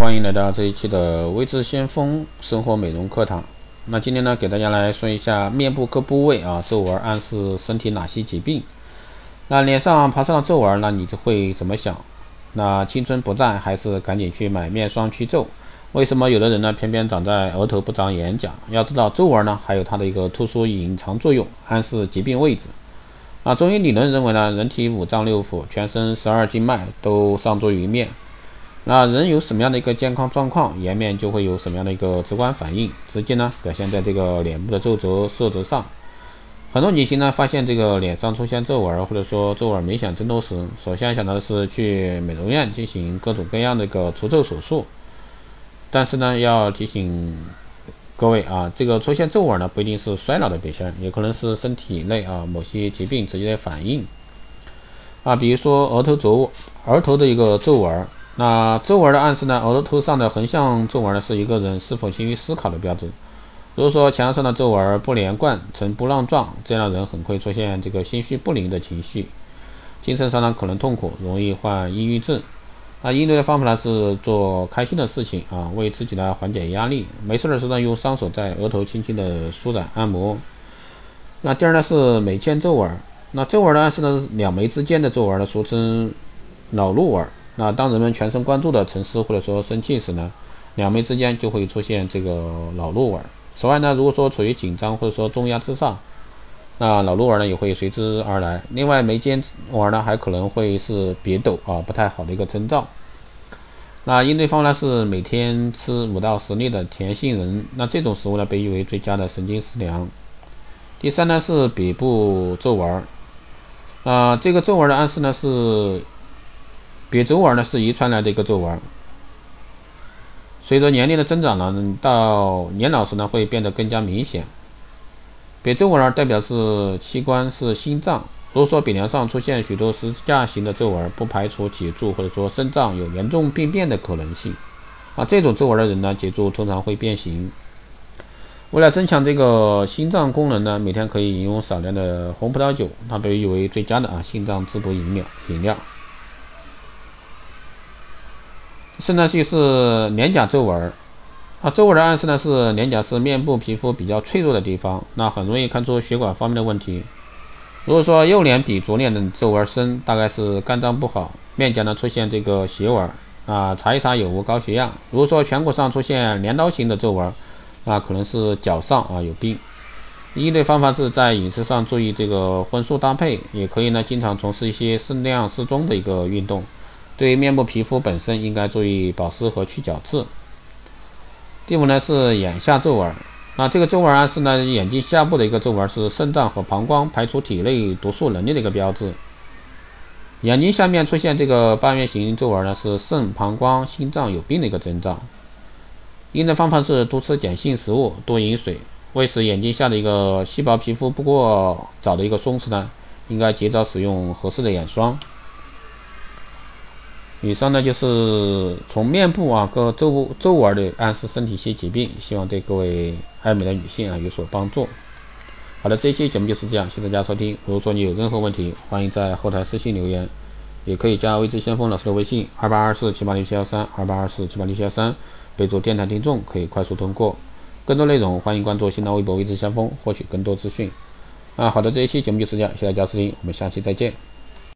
欢迎来到这一期的微智先锋生活美容课堂。那今天呢，给大家来说一下面部各部位啊皱纹暗示身体哪些疾病。那脸上爬上了皱纹，那你就会怎么想？那青春不在，还是赶紧去买面霜去皱？为什么有的人呢偏偏长在额头不长眼角？要知道皱纹呢还有它的一个特殊隐藏作用，暗示疾病位置。那中医理论认为呢，人体五脏六腑、全身十二经脉都上注于面。那人有什么样的一个健康状况，颜面就会有什么样的一个直观反应，直接呢表现在这个脸部的皱褶、色泽上。很多女性呢发现这个脸上出现皱纹，或者说皱纹明显增多时，首先想到的是去美容院进行各种各样的一个除皱手术。但是呢，要提醒。各位啊，这个出现皱纹呢，不一定是衰老的表现，也可能是身体内啊某些疾病直接的反应啊。比如说额头皱，额头的一个皱纹，那皱纹的暗示呢，额头上的横向皱纹呢，是一个人是否勤于思考的标志。如果说墙上的皱纹不连贯，呈波浪状，这样的人很会出现这个心绪不宁的情绪，精神上呢可能痛苦，容易患抑郁症。那应对的方法呢是做开心的事情啊，为自己呢缓解压力。没事的时候呢，用双手在额头轻轻的舒展按摩。那第二呢是眉间皱纹。那皱纹呢是呢两眉之间的皱纹呢，俗称脑路纹。那当人们全神贯注的沉思或者说生气时呢，两眉之间就会出现这个恼怒纹。此外呢，如果说处于紧张或者说重压之上，那恼怒纹呢也会随之而来。另外，眉间纹呢还可能会是别抖啊，不太好的一个征兆。那应对方呢是每天吃五到十粒的甜杏仁，那这种食物呢被誉为最佳的神经食粮。第三呢是鼻部皱纹，啊，这个皱纹的暗示呢是鼻皱纹呢是遗传来的一个皱纹，随着年龄的增长呢，到年老时呢会变得更加明显。别皱纹代表是器官是心脏。如果说鼻梁上出现许多十字架形的皱纹，不排除脊柱或者说肾脏有严重病变的可能性。啊，这种皱纹的人呢，脊柱通常会变形。为了增强这个心脏功能呢，每天可以饮用少量的红葡萄酒，它被誉为最佳的啊心脏滋补饮料。饮料。肾脏系是脸颊皱纹儿。啊，皱纹的暗示呢是脸颊是面部皮肤比较脆弱的地方，那很容易看出血管方面的问题。如果说右脸比左脸的皱纹深，大概是肝脏不好。面颊呢出现这个斜纹，啊，查一查有无高血压。如果说颧骨上出现镰刀形的皱纹，那可能是脚上啊有病。应对方法是在饮食上注意这个荤素搭配，也可以呢经常从事一些适量适中的一个运动。对面部皮肤本身应该注意保湿和去角质。第五呢是眼下皱纹，那这个皱纹啊是呢眼睛下部的一个皱纹是肾脏和膀胱排出体内毒素能力的一个标志。眼睛下面出现这个半月形皱纹呢是肾、膀胱、心脏有病的一个征兆。应对方法是多吃碱性食物，多饮水。为使眼睛下的一个细胞皮肤不过早的一个松弛呢，应该及早使用合适的眼霜。以上呢就是从面部啊各皱皱纹的暗示身体一些疾病，希望对各位爱美的女性啊有所帮助。好的，这一期节目就是这样，谢谢大家收听。如果说你有任何问题，欢迎在后台私信留言，也可以加微知先锋老师的微信二八二四七八六七幺三二八二四七八六七幺三，备注电台听众可以快速通过。更多内容欢迎关注新浪微博微知先锋获取更多资讯。啊，好的，这一期节目就是这样，谢谢大家收听，我们下期再见。